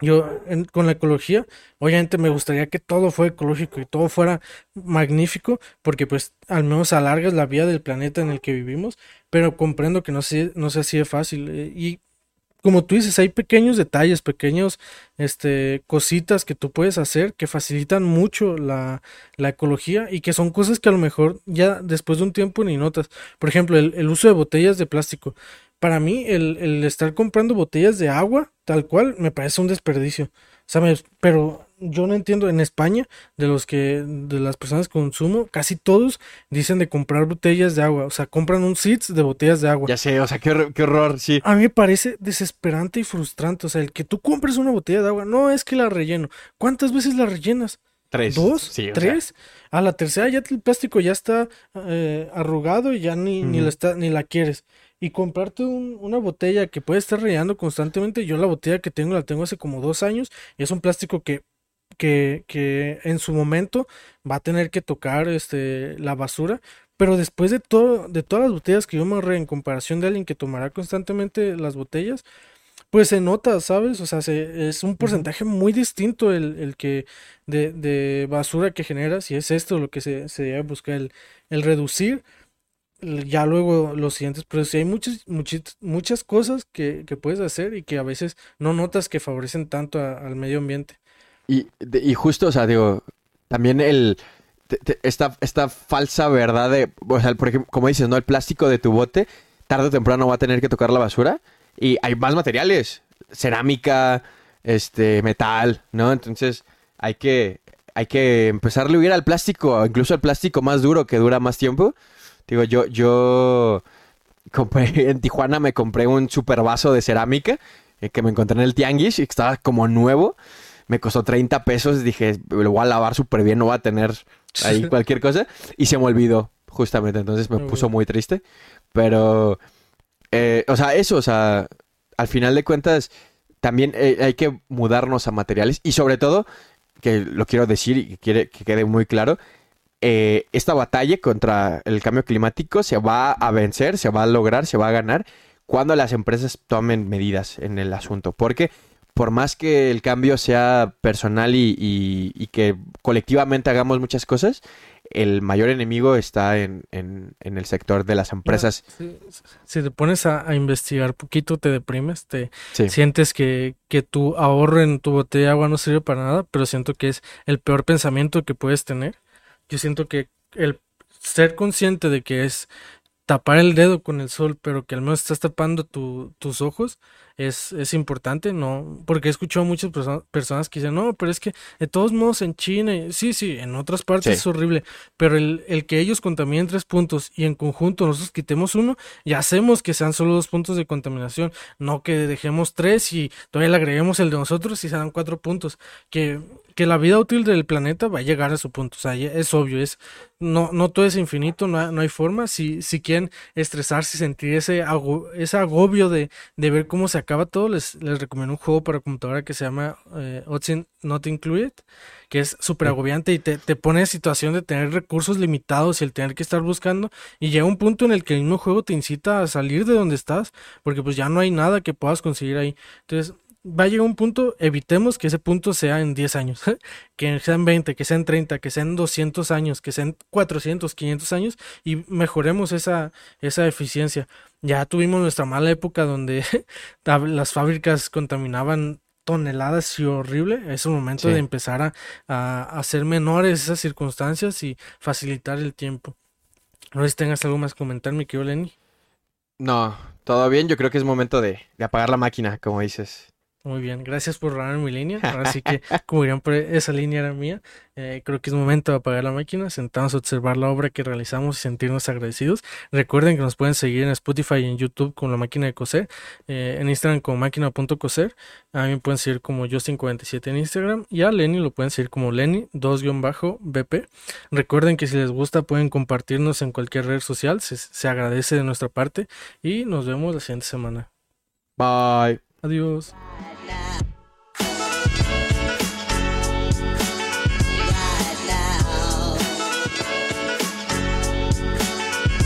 yo en- con la ecología, obviamente me gustaría que todo fuera ecológico y todo fuera magnífico, porque pues al menos alargas la vida del planeta en el que vivimos, pero comprendo que no se, no sea así de fácil. eh, Y como tú dices, hay pequeños detalles, pequeños este, cositas que tú puedes hacer que facilitan mucho la, la ecología y que son cosas que a lo mejor ya después de un tiempo ni notas. Por ejemplo, el uso de botellas de plástico. Para mí, el, el estar comprando botellas de agua, tal cual, me parece un desperdicio. ¿Sabes? Pero yo no entiendo, en España, de los que, de las personas que consumo, casi todos dicen de comprar botellas de agua. O sea, compran un sits de botellas de agua. Ya sé, o sea, qué, qué horror, sí. A mí me parece desesperante y frustrante. O sea, el que tú compres una botella de agua, no es que la relleno. ¿Cuántas veces la rellenas? Tres. ¿Dos? Sí, o sea, ¿Tres? A la tercera ya el plástico ya está eh, arrugado y ya ni, ni, la está, ni la quieres. Y comprarte un- una botella que puede estar rellenando constantemente. Yo la botella que tengo la tengo hace como dos años y es un plástico que, que, que en su momento va a tener que tocar este, la basura. Pero después de todo, de todas las botellas que yo me ahorré en comparación de alguien que tomará constantemente las botellas, pues se nota, ¿sabes? O sea, se- es un porcentaje muy distinto el, el que de, de basura que genera, si es esto lo que se, se debe buscar, el, el reducir, ya luego los siguientes, pero sí hay muchas, muchas, muchas cosas que, que puedes hacer y que a veces no notas que favorecen tanto al medio ambiente. Y, y justo, o sea, digo, también el... esta, esta falsa verdad de, o sea, por ejemplo, como dices, ¿no? El plástico de tu bote, tarde o temprano va a tener que tocar la basura. Y hay más materiales, cerámica, este, metal, ¿no? Entonces, hay que, hay que empezarle a huir al plástico, incluso al plástico más duro que dura más tiempo. Digo, yo, yo compré *laughs* en Tijuana, me compré un super vaso de cerámica eh, que me encontré en el tianguis y que estaba como nuevo. Me costó 30 pesos. Dije, lo voy a lavar súper bien, no va a tener ahí *laughs* cualquier cosa. Y se me olvidó, justamente. Entonces me puso muy triste. Pero, eh, o sea, eso, o sea, al final de cuentas, también eh, hay que mudarnos a materiales. Y sobre todo, que lo quiero decir y que, quiere, que quede muy claro, eh, esta batalla contra el cambio climático se va a vencer, se va a lograr, se va a ganar cuando las empresas tomen medidas en el asunto. Porque por más que el cambio sea personal y, y- y que colectivamente hagamos muchas cosas, el mayor enemigo está en, en- en el sector de las empresas. Si, si te pones a, a investigar poquito, te deprimes, te Sí. sientes que, que tu ahorro en tu botella de agua no sirve para nada, pero siento que es el peor pensamiento que puedes tener. Yo siento que el ser consciente de que es tapar el dedo con el sol, pero que al menos estás tapando tu- tus ojos, es, es importante, ¿no? Porque he escuchado muchas perso- personas que dicen, no, pero es que de todos modos en China, y- sí, sí, en otras partes Sí. es horrible, pero el, el que ellos contaminen tres puntos y en conjunto nosotros quitemos uno, ya hacemos que sean solo dos puntos de contaminación, no que dejemos tres y todavía le agreguemos el de nosotros y sean cuatro puntos, que, que la vida útil del planeta va a llegar a su punto, o sea, es obvio, es, no, no todo es infinito, no, hay- no hay forma, si, si quieren estresarse y sentir ese, ese agobio de, de ver cómo se acaba todo, les, les recomiendo un juego para computadora que se llama eh, Odds In- Not Included, que es súper agobiante y te, te pone en situación de tener recursos limitados y el tener que estar buscando y llega un punto en el que el mismo juego te incita a salir de donde estás porque pues ya no hay nada que puedas conseguir ahí. Entonces va a llegar un punto, evitemos que ese punto sea en 10 *laughs* años, que sean 20, que sean 30, que sean 200 años, que sean 400, 500 años y mejoremos esa, esa eficiencia. Ya tuvimos nuestra mala época donde *laughs* las fábricas contaminaban toneladas y horrible, es un momento de empezar a, a, hacer menores esas circunstancias y facilitar el tiempo. No sé si tengas algo más que comentar, mi querido Lenny. No, todo bien, yo creo que es momento de, de apagar la máquina, como dices. Muy bien, gracias por robar mi línea. Ahora sí que, *laughs* como dirían, esa línea era mía. Eh, creo que es momento de apagar la máquina, sentarnos a observar la obra que realizamos y sentirnos agradecidos. Recuerden que nos pueden seguir en Spotify y en YouTube con la máquina de coser, eh, en Instagram con máquina.coser. A mí me pueden seguir como Justin47 en Instagram y a Lenny lo pueden seguir como Lenny 2-BP. Recuerden que si les gusta pueden compartirnos en cualquier red social, se, se agradece de nuestra parte y nos vemos la siguiente semana. Bye. Adiós. Florida.